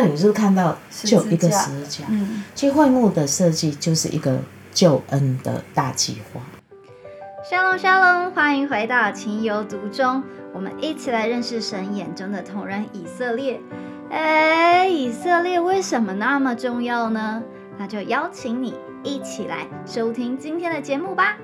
那你是不是看到就一个十字架十字架？嗯，其实会幕的设计就是一个救恩的大计划。沙龙沙龙，欢迎回到情有独钟，我们一起来认识神眼中的同人以色列。哎，以色列为什么那么重要呢？那就邀请你一起来收听今天的节目吧。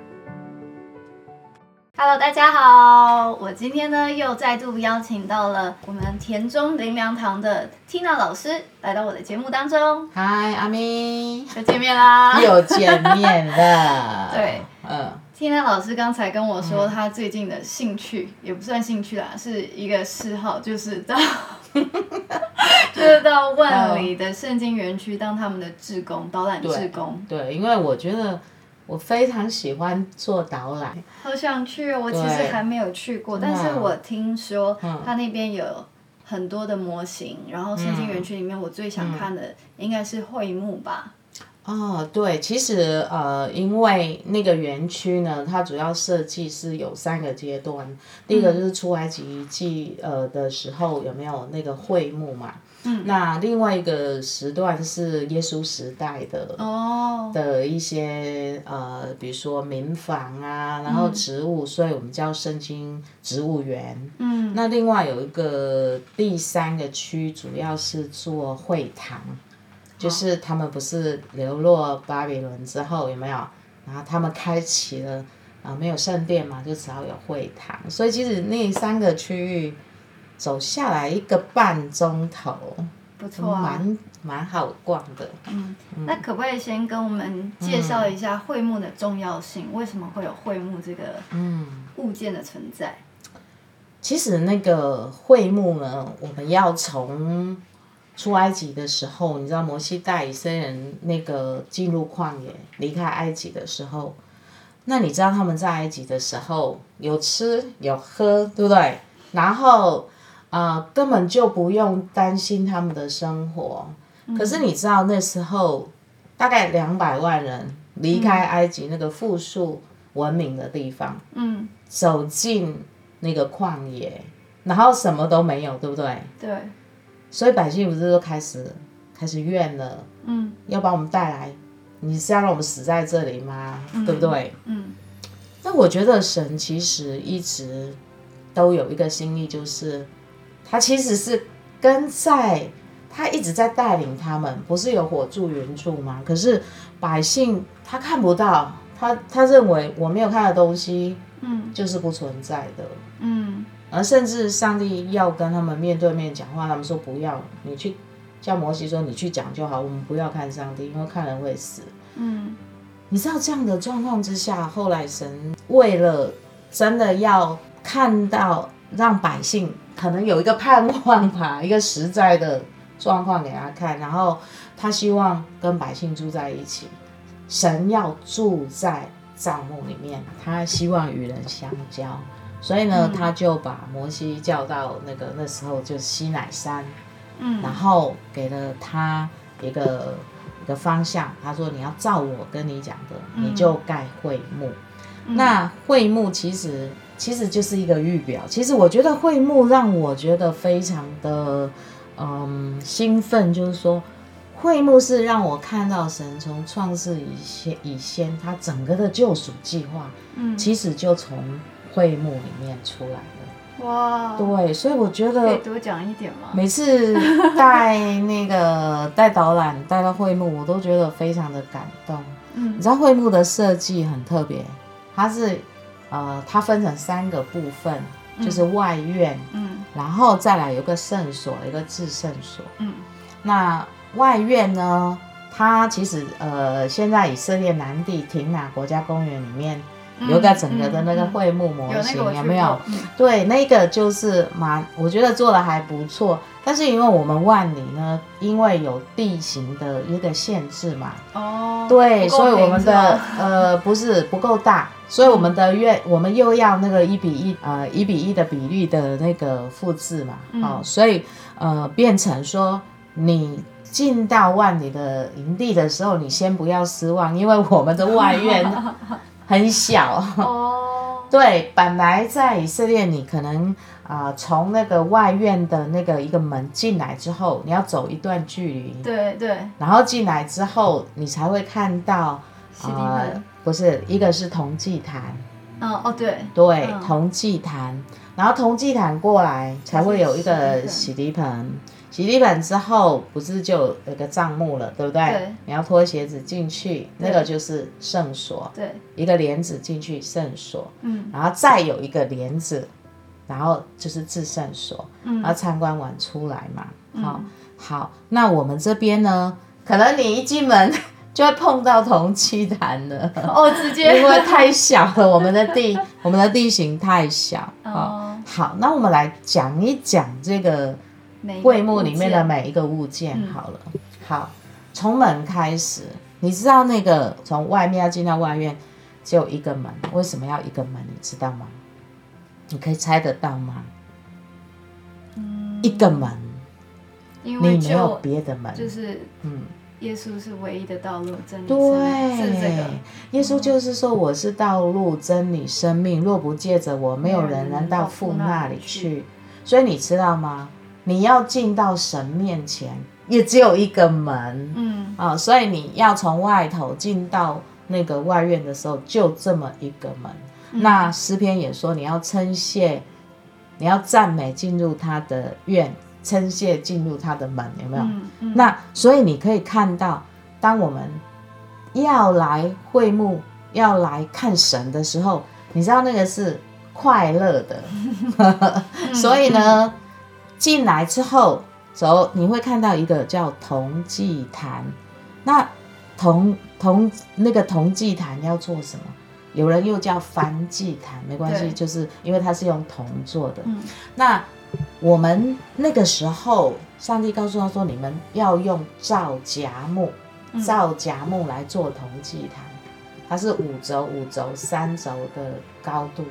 Hello，大家好，我今天呢又再度邀请到了我们田中林良堂的 Tina 老师来到我的节目当中，嗨，阿咪，又见面啦。又见面了。对，嗯，Tina 老师刚才跟我说，他最近的兴趣、也不算兴趣啦，是一个嗜好，就是到 就是到万里的圣经园区当他们的志工、导览志工，对，因为我觉得我非常喜欢做导览。好想去哦！我其实还没有去过，但是我听说嗯他那边有很多的模型，然后圣经园区里面我最想看的应该是会幕吧。哦，对，其实呃，因为那个园区呢，它主要设计是有三个阶段。第一个就是出埃及记呃的时候有没有那个会幕嘛？嗯。那另外一个时段是耶稣时代的。哦。的一些呃，比如说民房啊，然后植物，所以我们叫圣经植物园。嗯。那另外有一个第三个区，主要是做会堂。就是他们不是流落巴比伦之后有没有？然后他们开启了啊、没有圣殿嘛，就只好有会堂。所以其实那三个区域走下来一个半钟头，不错啊。蛮蛮好逛的。嗯，那可不可以先跟我们介绍一下会幕的重要性？为什么会有会幕这个物件的存在？其实那个会幕呢，我们要从出埃及的时候，你知道摩西带以色列人那个进入旷野，离开埃及的时候，那你知道他们在埃及的时候有吃有喝，对不对？然后呃根本就不用担心他们的生活。可是你知道那时候大概两百万人离开埃及那个富庶文明的地方，嗯，走进那个旷野，然后什么都没有，对不对？对，所以百姓不是都开始开始怨了，嗯，要把我们带来，你是要让我们死在这里吗？对不对？嗯，那我觉得神其实一直都有一个心意，就是他其实是跟在，他一直在带领他们，不是有火柱云助吗？可是百姓他看不到，他他认为我没有看的东西，嗯，就是不存在的。嗯，而甚至上帝要跟他们面对面讲话，他们说不要，你去叫摩西说你去讲就好，我们不要看上帝，因为看人会死。嗯，你知道这样的状况之下，后来神为了真的要看到让百姓可能有一个盼望吧，一个实在的状况给他看，然后他希望跟百姓住在一起，神要住在帐幕里面，他希望与人相交，所以呢，他就把摩西叫到那个那时候就西乃山，嗯，然后给了他一个一个方向，他说你要照我跟你讲的，你就盖会幕。那会幕其实其实就是一个预表，其实我觉得会幕让我觉得非常的嗯兴奋，就是说。会幕是让我看到神从创世以先以先，他整个的救赎计划，嗯，其实就从会幕里面出来的。哇，对，所以我觉得可以多讲一点吗？每次带那个 带导览带到会幕，我都觉得非常的感动。嗯你知道会幕的设计很特别，它是呃，它分成三个部分，就是外院，嗯然后再来有个圣所，一个至圣所。嗯那外院呢，它其实呃，现在以色列南地廷拿国家公园里面有个整个的那个会幕模型，有没有？嗯对，那个就是蛮，我觉得做的还不错。但是因为我们万里呢，因为有地形的一个限制嘛，哦，对，所以我们的呃不是不够大，所以我们的院我们又要那个一比一呃一比一的比例的那个复制嘛，哦，所以呃变成说你进到万里的营地的时候，你先不要失望，因为我们的外院 很小。哦，对，本来在以色列，你可能啊、呃从那个外院的那个一个门进来之后，你要走一段距离，对对，然后进来之后，你才会看到呃，不是一个是铜祭坛，嗯哦对，对，嗯。铜祭坛，然后铜祭坛过来才会有一个洗洗涤盆，洗地板之后不是就有个帐幕了，对不对？对。你要脱鞋子进去，那对个就是圣所，对，一个帘子进去圣所，嗯。然后再有一个帘子，然后就是至圣所，嗯。然后参观完出来嘛。好、好，那我们这边呢，可能你一进门 就会碰到同期坛了。哦直接。因为太小了，我们的地 我们的地形太小。啊、哦，好，那我们来讲一讲这个每一个会幕里面的每一个物件嗯好了。好，从门开始，你知道那个从外面要进到外院只有一个门，为什么要一个门？你知道吗？你可以猜得到吗？一个门，因为你没有别的门。就是嗯，耶稣是唯一的道路真理对个，，耶稣就是说我是道路、真理、生命，若不借着我，没有人能到父那里去。所以你知道吗？你要进到神面前，也只有一个门嗯啊、所以你要从外头进到那个外院的时候，就这么一个门。嗯那诗篇也说，你要称谢，你要赞美进入他的院，称谢进入他的门，有没有？嗯嗯，那所以你可以看到，当我们要来会幕、要来看神的时候，你知道那个是快乐的。嗯所以呢，进来之后，走你会看到一个叫铜祭坛。那铜铜那个铜祭坛要做什么？有人又叫燔祭坛，没关系，就是因为它是用铜做的。嗯那我们那个时候，上帝告诉他说，你们要用皂荚木，嗯皂荚木来做铜祭坛，它是五轴、五轴、三轴的高度。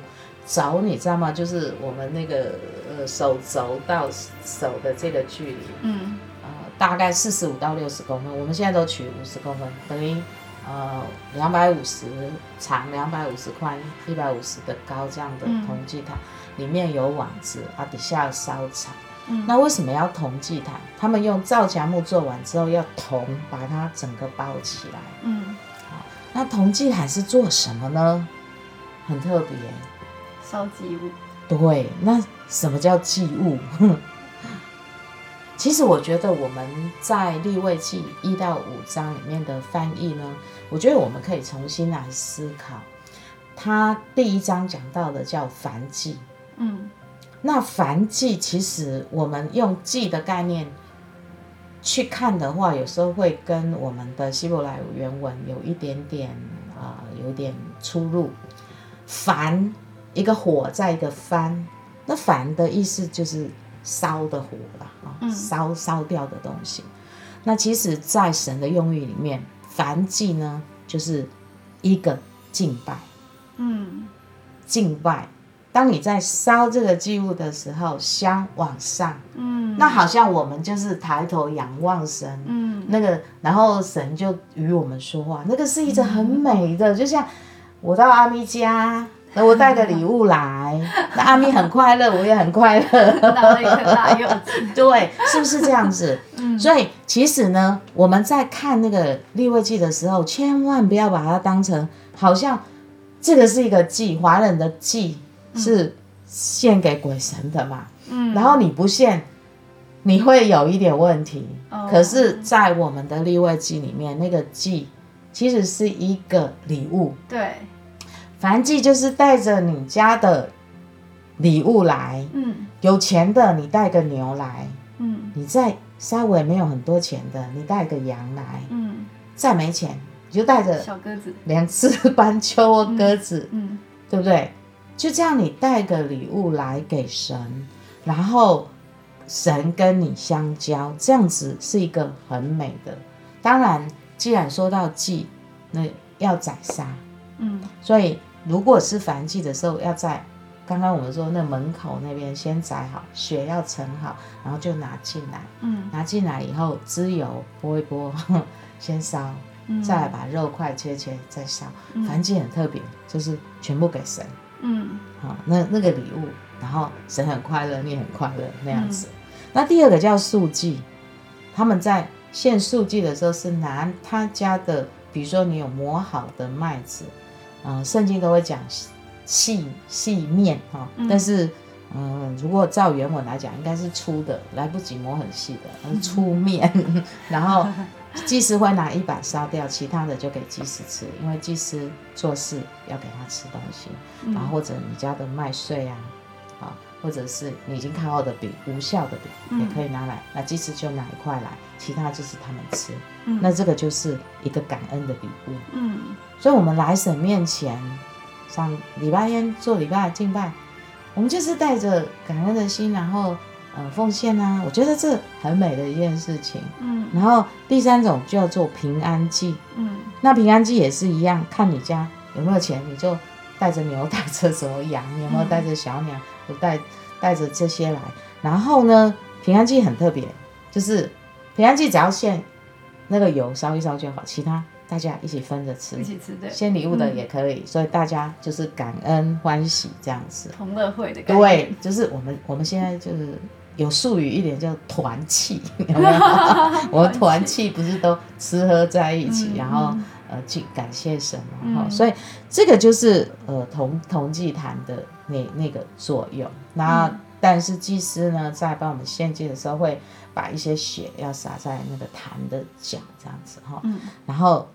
轴你知道吗？就是我们那个呃手肘到手的这个距离，嗯呃，大概四十五到六十公分，我们现在都取五十公分，等于呃两百五十长、两百五十宽、一百五十的高这样的嗯铜祭坛，里面有网子啊，底下烧柴。嗯，那为什么要铜祭坛？他们用皂荚木做完之后，要铜把它整个包起来。嗯那铜祭坛是做什么呢？很特别。烧祭物，对，那什么叫祭物？其实我觉得我们在立位记一到五章里面的翻译呢，我觉得我们可以重新来思考。他第一章讲到的叫凡祭，嗯那凡祭其实我们用祭的概念去看的话，有时候会跟我们的希伯来原文有一点点啊、有一点出入。燔一个火在一个翻，那燔的意思就是烧的火啦，啊、嗯。烧烧掉的东西。那其实，在神的用语里面，燔祭呢就是一个敬拜。嗯。敬拜。当你在烧这个祭物的时候，香往上，嗯，那好像我们就是抬头仰望神，嗯。那个，然后神就与我们说话，那个是一直很美的，就像我到阿咪家，那我带个礼物来，那阿咪很快乐，我也很快乐，拿了一颗大柚子，对，是不是这样子？嗯。所以其实呢，我们在看那个立位记的时候，千万不要把它当成好像这个是一个祭，华人的祭是献给鬼神的嘛，嗯，然后你不献，你会有一点问题。哦。可是，在我们的立位记里面，那个祭其实是一个礼物，对，燔祭就是带着你家的礼物来，嗯。有钱的你带个牛来，嗯。你再稍微没有很多钱的，你带个羊来，嗯，再没钱你就带着小鸽子，两只斑鸠或鸽子，嗯。对不对？就这样，你带个礼物来给神，然后神跟你相交，这样子是一个很美的。当然，既然说到祭，那要宰杀，嗯。所以如果是燔祭的时候，要在刚刚我们说那门口那边先宰好，血要盛好，然后就拿进来。嗯拿进来以后，滋油拨一拨，先烧，嗯，再来把肉块切切再烧。嗯燔祭很特别，就是全部给神，嗯好，那那个礼物，然后神很快乐，你很快乐那样子。那第二个叫素祭，他们在献素祭的时候是拿他家的，比如说你有磨好的麦子，啊、圣经都会讲细细面哈、嗯但是。嗯，如果照原文来讲，应该是粗的，来不及磨很细的，粗面。然后 祭司会拿一把烧掉，其他的就给祭司吃，因为祭司做事要给他吃东西。然后或者你家的麦穗啊，啊，或者是你已经看好的饼，无效的饼、嗯。也可以拿来，那鸡翅就拿一块来，其他就是他们吃。嗯。那这个就是一个感恩的礼物。嗯。所以我们来神面前，上礼拜天做礼拜敬拜，我们就是带着感恩的心，然后呃奉献啊，我觉得这很美的一件事情。嗯。然后第三种叫做平安祭，嗯。那平安祭也是一样，看你家有没有钱，你就带着牛，带着什么羊，有没有带着小鸟，我带带着这些来。然后呢，平安祭很特别，就是平安祭只要献那个油烧一烧就好，其他大家一起分着吃一。起吃对，献礼物的也可以，所以大家就是感恩欢喜这样子。同乐会的感觉。对，就是我们我们现在就是有术语一点叫团契，有没有？我们团契不是都吃喝在一起，嗯然后嗯呃去感谢神嘛，嗯哈、所以这个就是呃同同济坛的那那个作用。那、嗯但是祭司呢，在帮我们献祭的时候，会把一些血要洒在那个坛的角这样子哈。嗯然后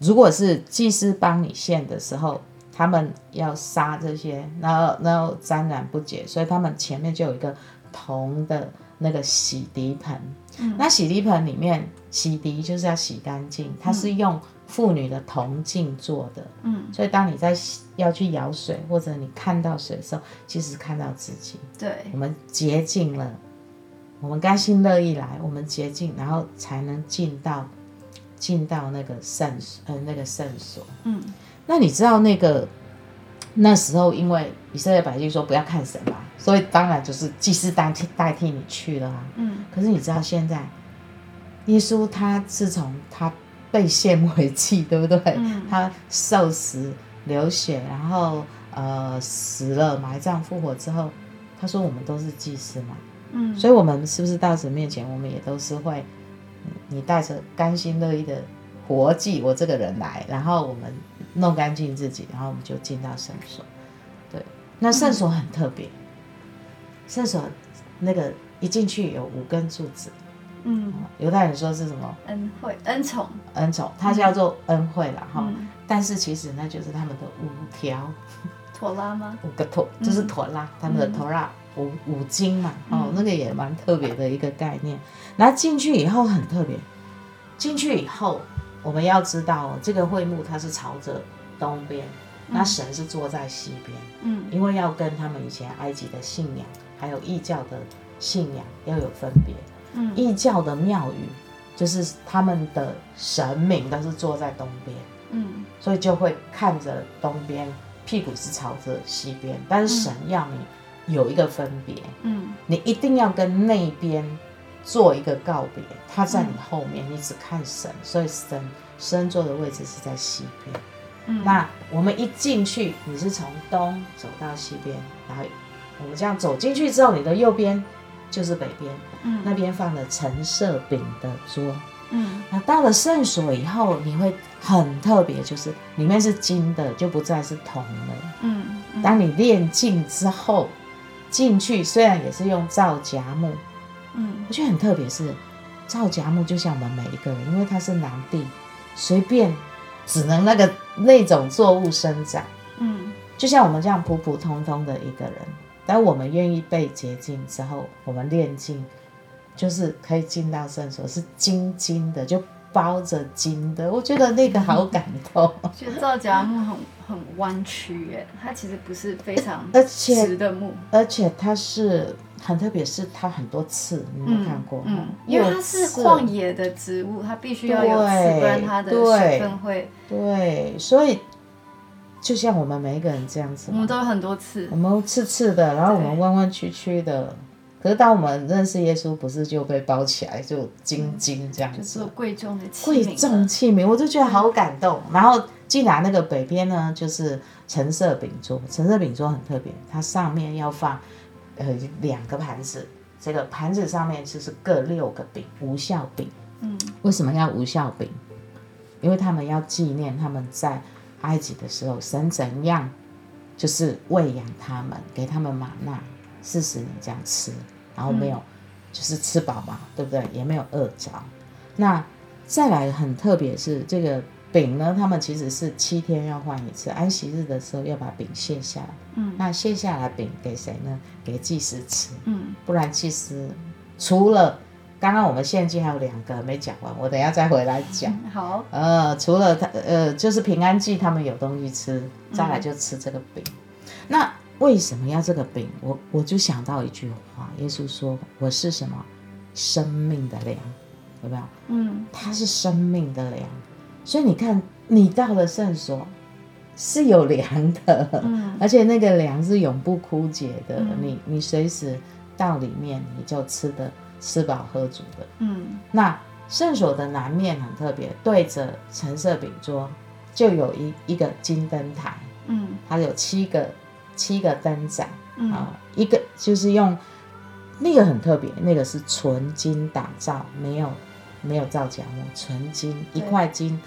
如果是祭司帮你献的时候，他们要杀这些，然后然后沾染不洁，所以他们前面就有一个铜的那个洗涤盆。嗯那洗涤盆里面洗涤就是要洗干净，它是用妇女的铜镜做的，嗯，所以当你在要去舀水或者你看到水的时候，其实看到自己，对。我，们洁净了，我们甘心乐意来，我们洁净，然后才能进到进到那个圣呃那个圣所。嗯。那你知道那个那时候，因为以色列百姓说不要看神嘛，所以当然就是祭司代替代替你去了啊。嗯。可是你知道现在，耶稣他自从他被献为祭，对不对？嗯他受死、流血，然后呃死了、埋葬、复活之后，他说我们都是祭司嘛，嗯，所以我们是不是到神面前，我们也都是会，嗯你带着甘心乐意的活祭我这个人来，然后我们弄干净自己，然后我们就进到圣所。对，那圣所很特别，圣所那个一进去有五根柱子，嗯。犹太人说是什么？恩惠恩宠，恩宠，它叫做恩惠啦哈、嗯，但是其实那就是他们的五条。妥拉吗？五个妥，就是妥拉，他们的陀拉五五经嘛，哦嗯，那个也蛮特别的一个概念。然后进去以后很特别，进去以后我们要知道哦，这个会幕它是朝着东边，那神是坐在西边，嗯。因为要跟他们以前埃及的信仰还有异教的信仰要有分别。嗯异教的庙宇就是他们的神明都是坐在东边。嗯所以就会看着东边，屁股是朝着西边。但是神要你有一个分别，嗯你一定要跟那边做一个告别。他在你后面，你只看神，所以神神坐的位置是在西边。嗯，那我们一进去，你是从东走到西边，然后我们这样走进去之后，你的右边就是北边，嗯。那边放了橙色饼的桌。嗯。那到了圣所以后，你会很特别，就是里面是金的，就不再是铜了。嗯嗯。当你炼净之后，进去虽然也是用皂荚木，嗯。我觉得很特别是皂荚木，就像我们每一个人，因为它是南地，随便只能那个那种作物生长，嗯。就像我们这样普普通通的一个人，但我们愿意被洁净之后，我们炼净，就是可以进到圣所，是金金的，就包着金的，我觉得那个好感动，其实皂荚木很很弯曲耶，它其实不是非常而 且直的木，而且它是很特别，是它很多刺，你有没有看过？嗯，因为它是旷野的植物，它必须要有刺，对不然它的水分会，对，所以就像我们每一个人这样子我们，都有很多刺。我，们刺刺的，然后我们弯弯曲曲的，可是当我们认识耶稣，不是就被包起来，就金金这样就子做，贵重的器贵重器皿，我就觉得好感动。然后进来那个北边呢，就是橙色饼桌，橙色饼桌很特别，它上面要放呃两个盘子，这个盘子上面就是各六个饼，无效饼。嗯，为什么要无效饼？因为他们要纪念他们在埃及的时候，神怎样就是喂养他们，给他们玛纳四十年这样吃，然后没有、就是吃饱嘛，对不对？也没有饿着。那再来很特别是这个饼呢，他们其实是七天要换一次，安息日的时候要把饼卸下来。嗯那卸下来饼给谁呢？给祭司吃。嗯不然祭司除了刚刚我们献祭还有两个没讲完，我等一下再回来讲。好，呃，除了他呃，就是平安祭他们有东西吃，再来就吃这个饼。那为什么要这个饼？我我就想到一句话，耶稣说：“我是什么？生命的粮，有没有？嗯它是生命的粮。所以你看，你到了圣所是有粮的，嗯而且那个粮是永不枯竭的。嗯你你随时到里面，你就吃的吃饱喝足的。嗯那圣所的南面很特别，对着橙色饼桌就有一一个金灯台，嗯它有七个七个灯盏嗯。啊，一个就是用那个很特别，那个是纯金打造，没有没有造假木，纯金一块金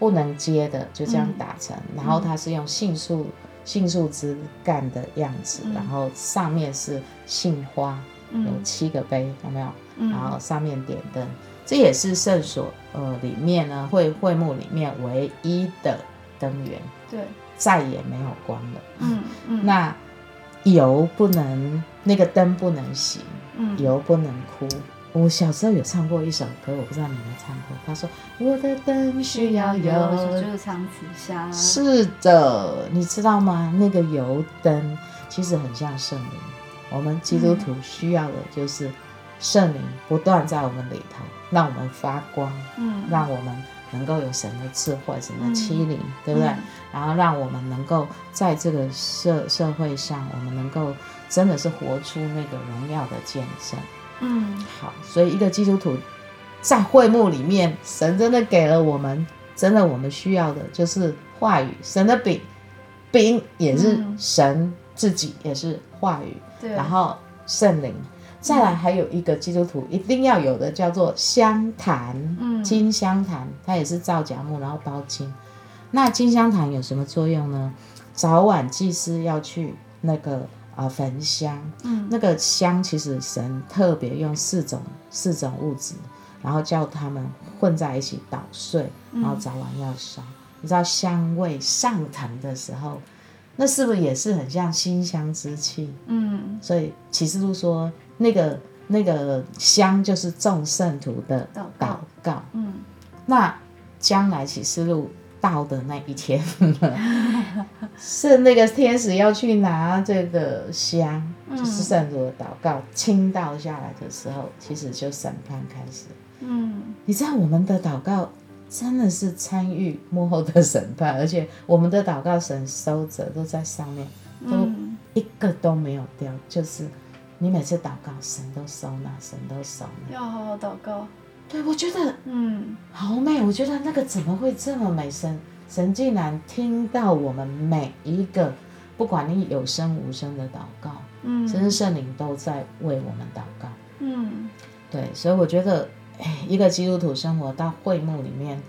不能接的，就这样嗯打成，然后它是用杏树杏树枝干的样子，嗯。然后上面是杏花，有嗯七个杯，有没有？嗯。然后上面点灯，这也是圣所呃里面呢会会幕里面唯一的灯源，对，再也没有光了。嗯嗯那油不能，那个灯不能熄，嗯油不能哭。我小时候有唱过一首歌，我不知道你有没有唱过。他说：“我的灯需要油。就是长此下，是的，你知道吗？那个油灯其实很像圣灵。我们基督徒需要的就是圣灵不断在我们里头，让我们发光，嗯让我们能够有神的智慧、神的欺凌，对不对？嗯然后让我们能够在这个社社会上，我们能够真的是活出那个荣耀的见证。嗯好，所以一个基督徒在会幕里面，神真的给了我们，真的我们需要的就是话语，神的饼，饼也是嗯神自己，也是话语，然后圣灵。再来还有一个基督徒一定要有的叫做香坛，嗯金香坛，它也是造假木，然后包金。那金香坛有什么作用呢？早晚祭司要去那个啊、呃焚香，嗯那个香其实神特别用四种四种物质，然后叫他们混在一起捣碎，然后早晚要烧。你知道香味上腾的时候，那是不是也是很像馨香之气？嗯所以启示录说，那个那个香就是众圣徒的祷祷告。告。嗯。那将来启示录到的那一天，是那个天使要去拿这个香，就是圣徒的祷告倾倒下来的时候，其实就审判开始。嗯。你知道我们的祷告真的是参与幕后的审判，而且我们的祷告神收着都在上面，都嗯。一个都没有掉，就是你每次祷告，神都收纳，神都收纳。要好好祷告，对，我觉得嗯好美，我觉得那个怎么会这么美？神神竟然听到我们每一个，不管你有声无声的祷告，嗯甚至圣灵都在为我们祷告。嗯对，所以我觉得，哎，一个基督徒生活到会幕里面，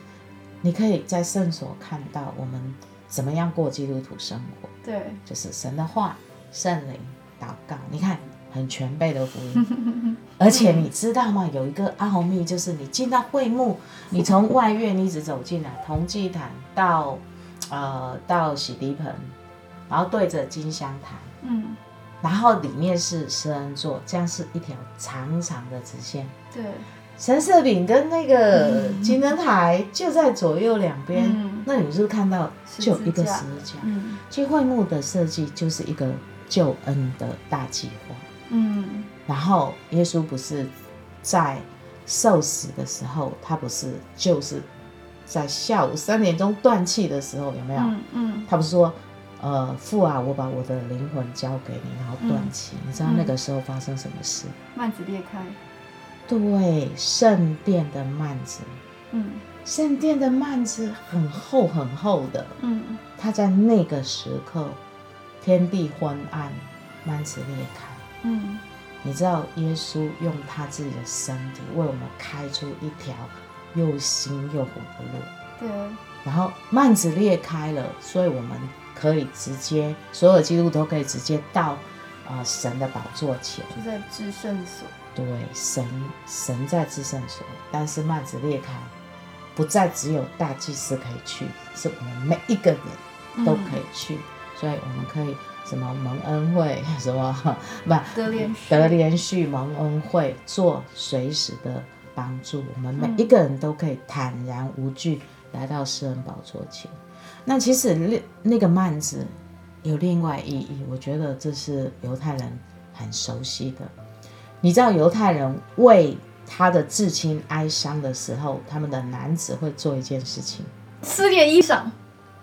你可以在圣所看到我们怎么样过基督徒生活，对，就是神的话、圣灵、祷告。你看，很全备的福音。而且你知道吗？有一个奥秘，就是你进到会幕，你从外院一直走进来，从祭坛到呃到洗涤盆，然后对着金香坛，嗯然后里面是施恩座，这样是一条长长的直线。对，神社饼跟那个金灯台就在左右两边，嗯那你是不是看到就有一个十字架？嗯其实会幕的设计就是一个救恩的大计划。嗯然后耶稣不是在受死的时候，他不是就是在下午三点钟断气的时候，有没有？嗯嗯他不是说呃，父啊，我把我的灵魂交给你，然后断气。你知道那个时候发生什么事？幔子裂开。对，圣殿的幔子，嗯圣殿的幔子很厚很厚的，嗯他在那个时刻，天地昏暗，幔子裂开。嗯你知道耶稣用他自己的身体为我们开出一条又新又活的路，对，然后幔子裂开了，所以我们可以直接，所有基督徒都可以直接到啊、呃神的宝座前。就在至圣所。对，神神在至圣所，但是幔子裂开，不再只有大祭司可以去，是我们每一个人都可以去，所以我们可以什么蒙恩会，什么不得连续得连续蒙恩会，做随时的帮助，我们每一个人都可以坦然无惧来到施恩宝座前。那其实那那个幔子有另外意义，我觉得这是犹太人很熟悉的。你知道犹太人为他的至亲哀伤的时候，他们的男子会做一件事情，撕裂衣裳。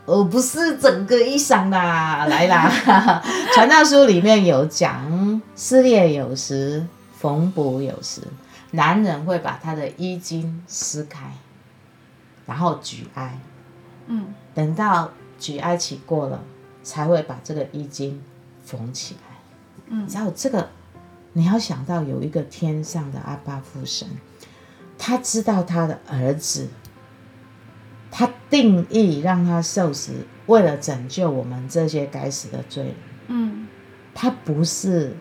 呃，不是整个衣裳啦，来啦，传道书里面有讲，撕裂有时，缝补有时，男人会把他的衣襟撕开，然后举哀，嗯。等到举哀期过了，才会把这个衣襟缝起来。嗯。你知道这个，你要想到有一个天上的阿爸父神，他知道他的儿子，他定义让他受死，为了拯救我们这些该死的罪人。嗯他不是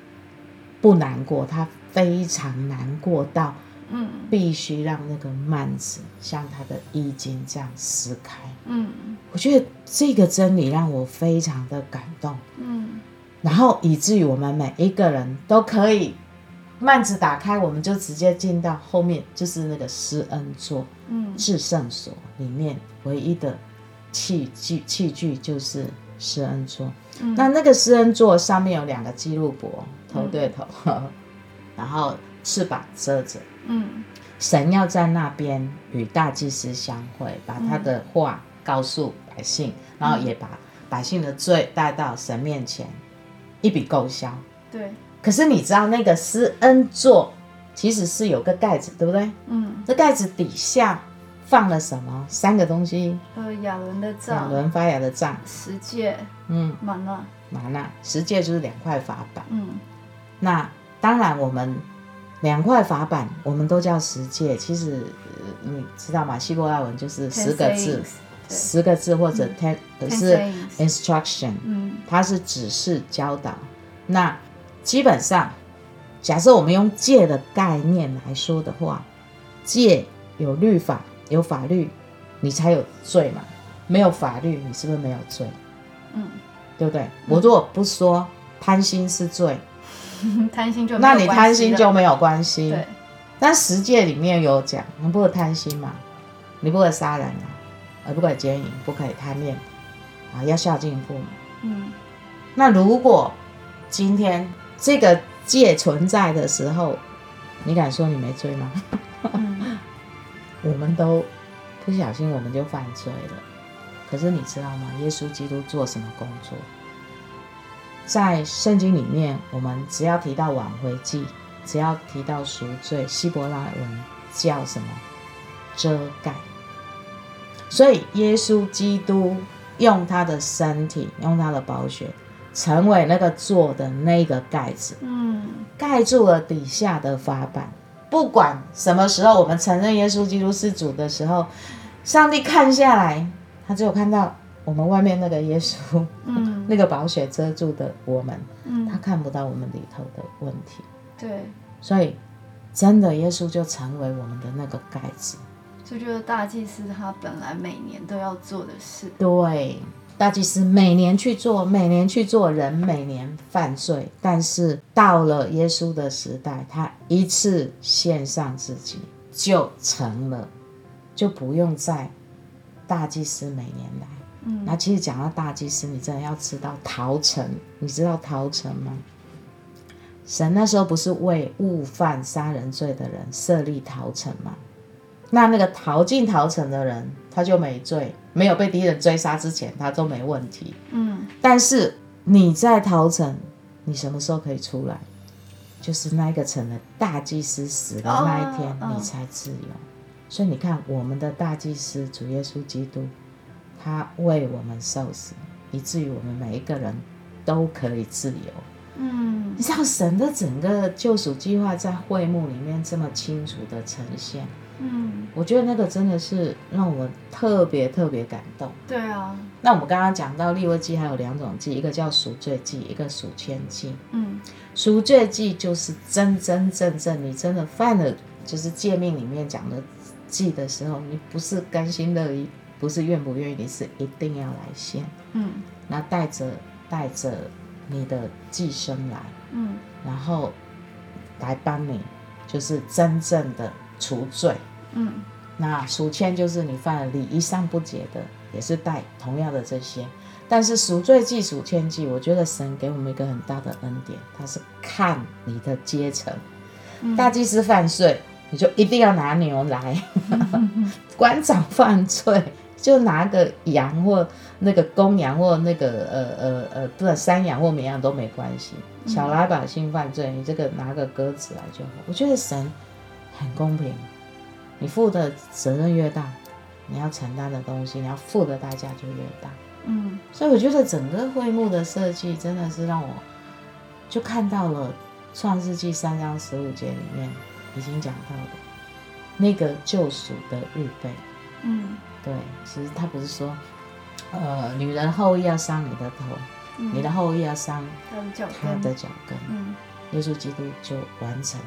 不难过，他非常难过到嗯必须让那个幔子像他的衣襟这样撕开。嗯我觉得这个真理让我非常的感动。嗯然后以至于我们每一个人都可以幔子打开，我们就直接进到后面，就是那个施恩座嗯至圣所里面唯一的器具器具就是施恩座。嗯那那个施恩座上面有两个基路伯，头对头，然后翅膀遮着。嗯神要在那边与大祭司相会，把他的话告诉百姓，然后也把百姓的罪带到神面前，一笔勾销。对，可是你知道那个施恩座其实是有个盖子，对不对？嗯这盖子底下放了什么？三个东西：呃亚伦的杖。亚伦发芽的杖，十戒、嗯，玛纳。玛纳，十戒就是两块法板。嗯。那当然，我们两块法板我们都叫十戒，其实、呃你知道吗？希伯来文就是十个字十个字或者 ten 是 instruction，嗯。它是指示教导。那基本上，假设我们用戒的概念来说的话，戒有律法，有法律，你才有罪嘛。没有法律，你是不是没有罪？嗯，对不对？我如果不说贪心是罪，贪心就 那你贪心就没有关系。对，但十诫里面有讲，你不可以贪心嘛，你不可以杀人啊，呃，不可以奸淫，不可以贪恋，啊，要孝敬父母。嗯那如果今天这个戒存在的时候，你敢说你没罪吗？嗯我们都不小心我们就犯罪了。可是你知道吗？耶稣基督做什么工作？在圣经里面，我们只要提到挽回祭，只要提到赎罪，希伯来文叫什么？遮盖。所以耶稣基督用他的身体，用他的宝血，成为那个做的那个盖子，嗯盖住了底下的法板。不管什么时候我们承认耶稣基督是主的时候，上帝看下来，他只有看到我们外面那个耶稣，嗯 那个宝血遮住的我们，他嗯，看不到我们里头的问题。对，所以，真的耶稣就成为我们的那个盖子。这就是大祭司他本来每年都要做的事。对，大祭司每年去做，每年去做，人每年犯罪，但是到了耶稣的时代，他一次献上自己就成了，就不用再大祭司每年来。嗯那其实讲到大祭司，你真的要知道逃城，你知道逃城吗？神那时候不是为误犯杀人罪的人设立逃城吗？那那个逃进逃城的人，他就没罪，没有被敌人追杀之前，他都没问题。嗯但是你在逃城，你什么时候可以出来？就是那个城的大祭司死的那一天，你才自由。所以你看，我们的大祭司主耶稣基督，他为我们受死，以至于我们每一个人都可以自由。嗯你知道神的整个救赎计划在会幕里面这么清楚的呈现，嗯，我觉得那个真的是让我特别特别感动。对啊，那我们刚刚讲到立位记还有两种记，一个叫赎罪记，一个赎愆记。嗯。赎罪记就是真真正正你真的犯了，就是诫命里面讲的记的时候，你不是甘心乐意，不是愿不愿意，你是一定要来献，嗯。那带着带着你的寄生来，嗯。然后来帮你，就是真正的除罪。嗯那赎愆就是你犯了礼仪上不洁的，也是带同样的这些。但是赎罪祭、赎愆祭，我觉得神给我们一个很大的恩典，他是看你的阶层。大祭司犯罪，你就一定要拿牛来；官长犯罪，就拿个羊或那个公羊或那个呃呃呃，不是山羊或绵羊都没关系。小老百姓犯罪，你这个拿个鸽子来就好。我觉得神很公平，你负的责任越大，你要承担的东西，你要付的代价就越大。嗯所以我觉得整个会幕的设计真的是让我就看到了《创世纪》三章十五节里面已经讲到的那个救赎的预备。嗯对，其实他不是说，呃，女人后裔要伤你的头，你的后裔要伤他的脚跟，的脚跟。嗯耶稣基督就完成了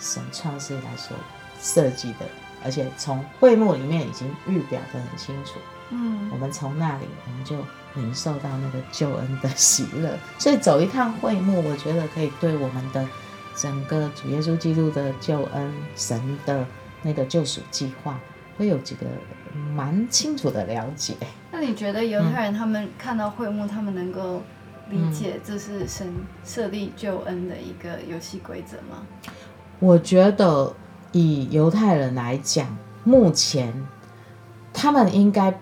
神创世以来所设计的，而且从会幕里面已经预表的很清楚。嗯我们从那里，我们就领受到那个救恩的喜乐。所以走一趟会幕，我觉得可以对我们的整个主耶稣基督的救恩、神的那个救赎计划，会有几个蛮清楚的了解。那你觉得犹太人他们看到会幕，他们能够理解这是神设立救恩的一个游戏规则吗？我觉得以犹太人来讲，目前他们应该，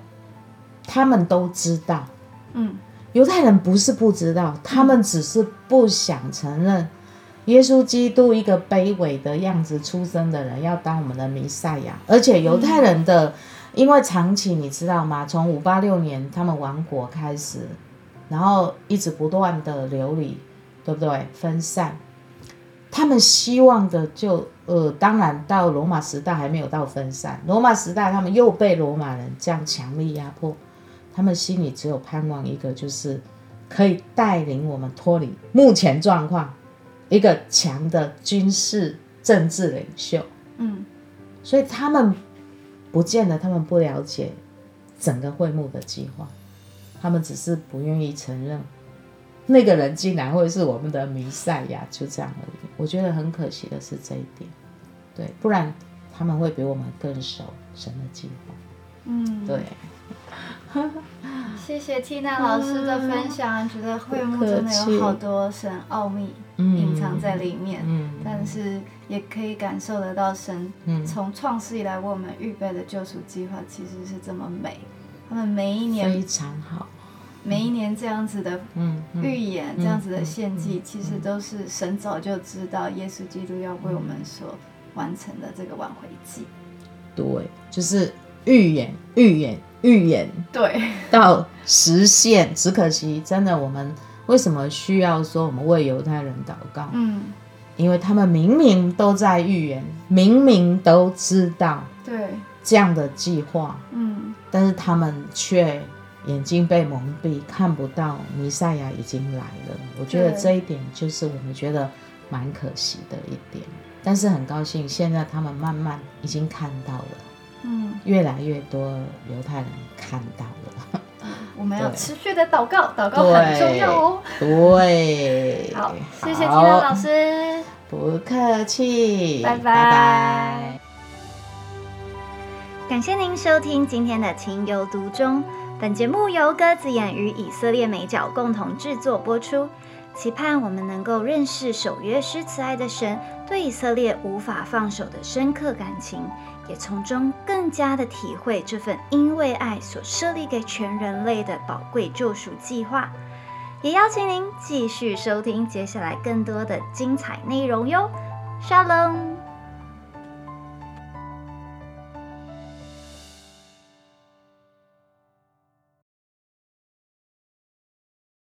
他们都知道。嗯犹太人不是不知道，他们只是不想承认耶稣基督一个卑微的样子出生的人要当我们的弥赛亚，而且犹太人的，因为长期你知道吗？从五八六年他们亡国开始，然后一直不断的流离，对不对？分散，他们希望的就呃，当然到罗马时代还没有到分散，罗马时代他们又被罗马人这样强力压迫。他们心里只有盼望一个，就是可以带领我们脱离目前状况，一个强的军事政治领袖。嗯所以他们不见得他们不了解整个会幕的计划，他们只是不愿意承认那个人竟然会是我们的弥赛亚，就这样而已。我觉得很可惜的是这一点，对，不然他们会比我们更熟神的计划。嗯，对，谢谢 Tina 老师的分享，觉得会幕真的有好多神奥秘嗯隐藏在里面，嗯但是也可以感受得到神嗯从创世以来为我们预备的救赎计划其实是这么美。他们每一年非常好。每一年这样子的预言，这样子的献祭，嗯其实都是神早就知道耶稣基督要为我们所完成的这个挽回祭。对，就是预言、预言、预言对，到实现。只可惜，真的，我们为什么需要说我们为犹太人祷告？嗯，因为他们明明都在预言，明明都知道对，这样的计划，嗯但是他们却眼睛被蒙蔽，看不到弥赛亚已经来了。我觉得对这一点就是我们觉得蛮可惜的一点。但是很高兴，现在他们慢慢已经看到了，嗯，越来越多犹太人看到了。我们要持续的祷告，祷告很重要哦。对，好，谢谢 Tina 好老师。不客气，拜拜拜拜感谢您收听今天的情有独钟。本节目由鸽子眼与以色列美角共同制作播出。期盼我们能够认识守约施慈爱的神对以色列无法放手的深刻感情，也从中更加的体会这份因为爱所设立给全人类的宝贵救赎计划。也邀请您继续收听接下来更多的精彩内容哟，沙龙。